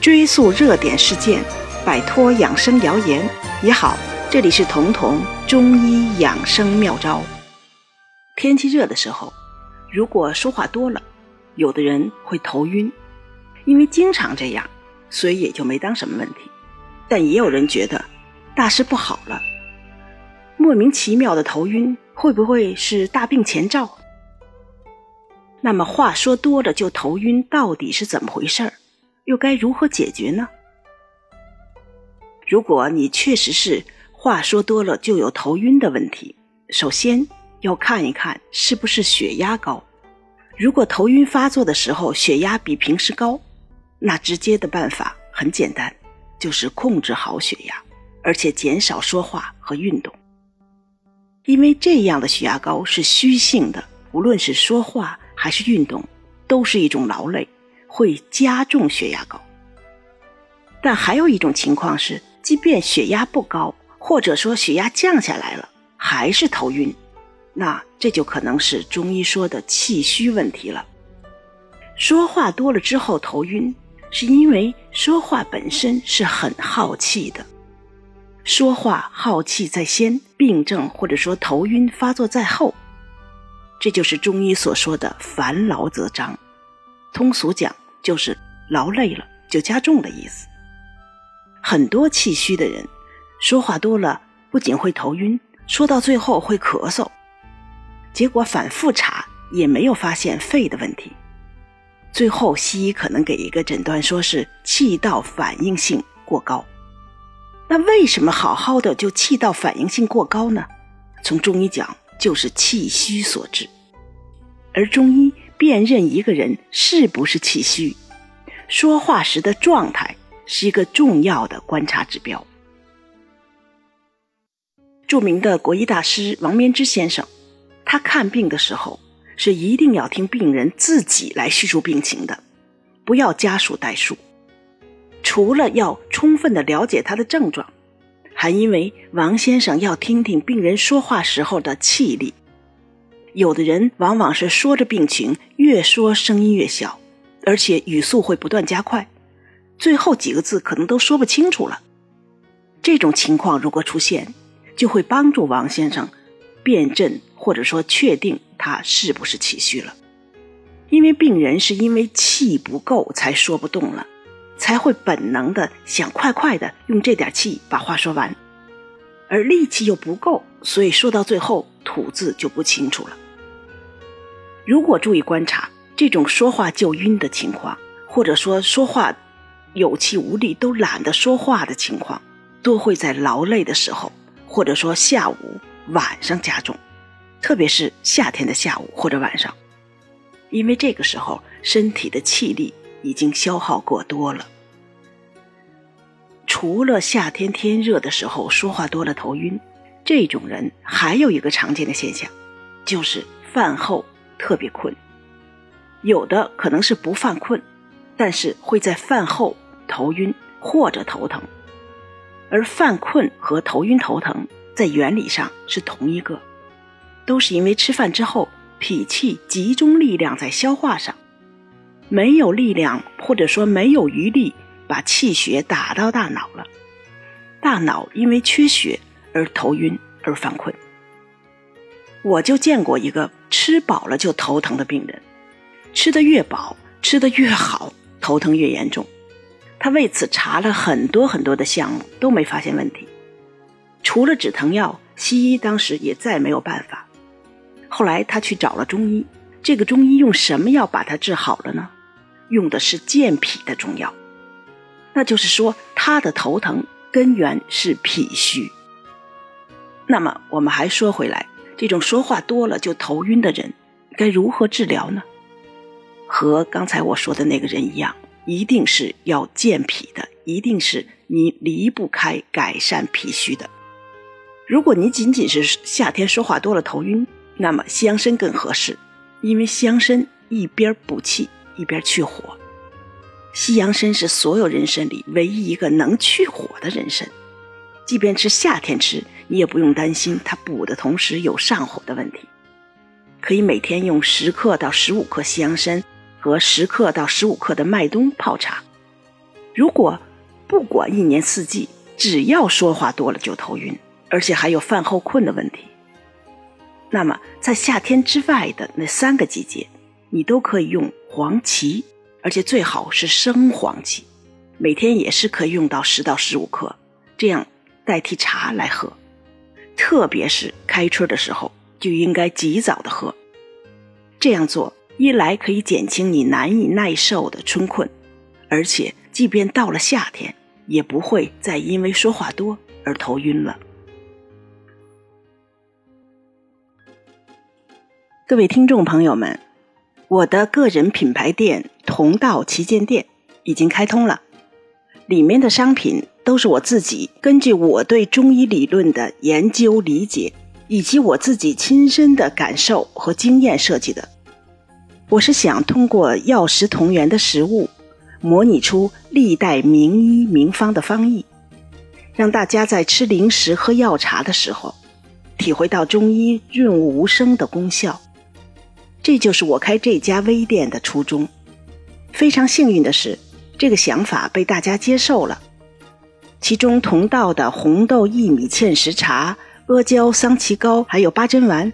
追溯热点事件，摆脱养生谣言也好。这里是彤彤中医养生妙招。天气热的时候，如果说话多了，有的人会头晕，因为经常这样，所以也就没当什么问题。但也有人觉得大事不好了，莫名其妙的头晕，会不会是大病前兆？那么话说多了就头晕，到底是怎么回事儿？又该如何解决呢？如果你确实是话说多了就有头晕的问题，首先要看一看是不是血压高。如果头晕发作的时候血压比平时高，那直接的办法很简单，就是控制好血压，而且减少说话和运动。因为这样的血压高是虚性的，无论是说话还是运动，都是一种劳累。会加重血压高，但还有一种情况是，即便血压不高，或者说血压降下来了，还是头晕，那这就可能是中医说的气虚问题了。说话多了之后头晕，是因为说话本身是很耗气的，说话耗气在先，病症或者说头晕发作在后，这就是中医所说的烦劳则张。通俗讲。就是劳累了就加重的意思。很多气虚的人说话多了，不仅会头晕，说到最后会咳嗽。结果反复查也没有发现肺的问题，最后西医可能给一个诊断，说是气道反应性过高。那为什么好好的就气道反应性过高呢？从中医讲，就是气虚所致。而中医。辨认一个人是不是气虚，说话时的状态是一个重要的观察指标。著名的国医大师王绵之先生，他看病的时候是一定要听病人自己来叙述病情的，不要家属代述。除了要充分的了解他的症状，还因为王先生要听听病人说话时候的气力。有的人往往是说着病情，越说声音越小，而且语速会不断加快，最后几个字可能都说不清楚了。这种情况如果出现，就会帮助王先生辨证或者说确定他是不是气虚了。因为病人是因为气不够才说不动了，才会本能的想快快的用这点气把话说完，而力气又不够，所以说到最后吐字就不清楚了。如果注意观察这种说话就晕的情况，或者说说话有气无力、都懒得说话的情况，多会在劳累的时候，或者说下午、晚上加重，特别是夏天的下午或者晚上，因为这个时候身体的气力已经消耗过多了。除了夏天天热的时候说话多了头晕，这种人还有一个常见的现象，就是饭后。特别困，有的可能是不犯困，但是会在饭后头晕或者头疼，而犯困和头晕头疼在原理上是同一个，都是因为吃饭之后脾气集中力量在消化上，没有力量或者说没有余力把气血打到大脑了，大脑因为缺血而头晕而犯困。我就见过一个吃饱了就头疼的病人，吃的越饱，吃的越好，头疼越严重。他为此查了很多很多的项目，都没发现问题。除了止疼药，西医当时也再没有办法。后来他去找了中医，这个中医用什么药把他治好了呢？用的是健脾的中药。那就是说，他的头疼根源是脾虚。那么我们还说回来。这种说话多了就头晕的人，该如何治疗呢？和刚才我说的那个人一样，一定是要健脾的，一定是你离不开改善脾虚的。如果你仅仅是夏天说话多了头晕，那么西洋参更合适，因为西洋参一边补气一边去火。西洋参是所有人参里唯一一个能去火的人参。即便是夏天吃，你也不用担心它补的同时有上火的问题。可以每天用十克到十五克西洋参和十克到十五克的麦冬泡茶，如果不管一年四季，只要说话多了就头晕，而且还有饭后困的问题，那么在夏天之外的那三个季节，你都可以用黄芪，而且最好是生黄芪，每天也是可以用到十到十五克，这样代替茶来喝。特别是开春的时候，就应该及早的喝。这样做一来可以减轻你难以耐受的春困，而且即便到了夏天。也不会再因为说话多而头晕了。各位听众朋友们，我的个人品牌店同道旗舰店已经开通了，里面的商品都是我自己根据我对中医理论的研究理解，以及我自己亲身的感受和经验设计的。我是想通过药食同源的食物。模拟出历代名医名方的方义，让大家在吃零食、喝药茶的时候，体会到中医润物无声的功效。这就是我开这家微店的初衷。非常幸运的是，这个想法被大家接受了。其中同道的红豆薏米芡实茶、阿胶桑葺膏，还有八珍丸，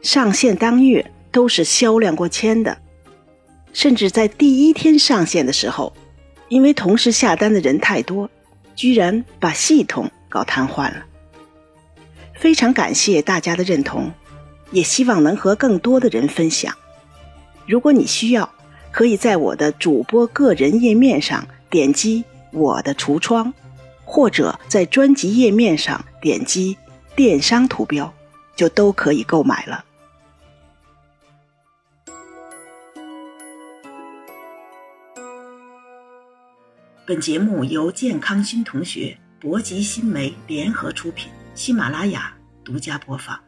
上线当月都是销量过千的。甚至在第一天上线的时候，因为同时下单的人太多，居然把系统搞瘫痪了。非常感谢大家的认同，也希望能和更多的人分享。如果你需要，可以在我的主播个人页面上点击我的橱窗，或者在专辑页面上点击电商图标，就都可以购买了。本节目由健康新同学、博吉新媒联合出品，喜马拉雅独家播放。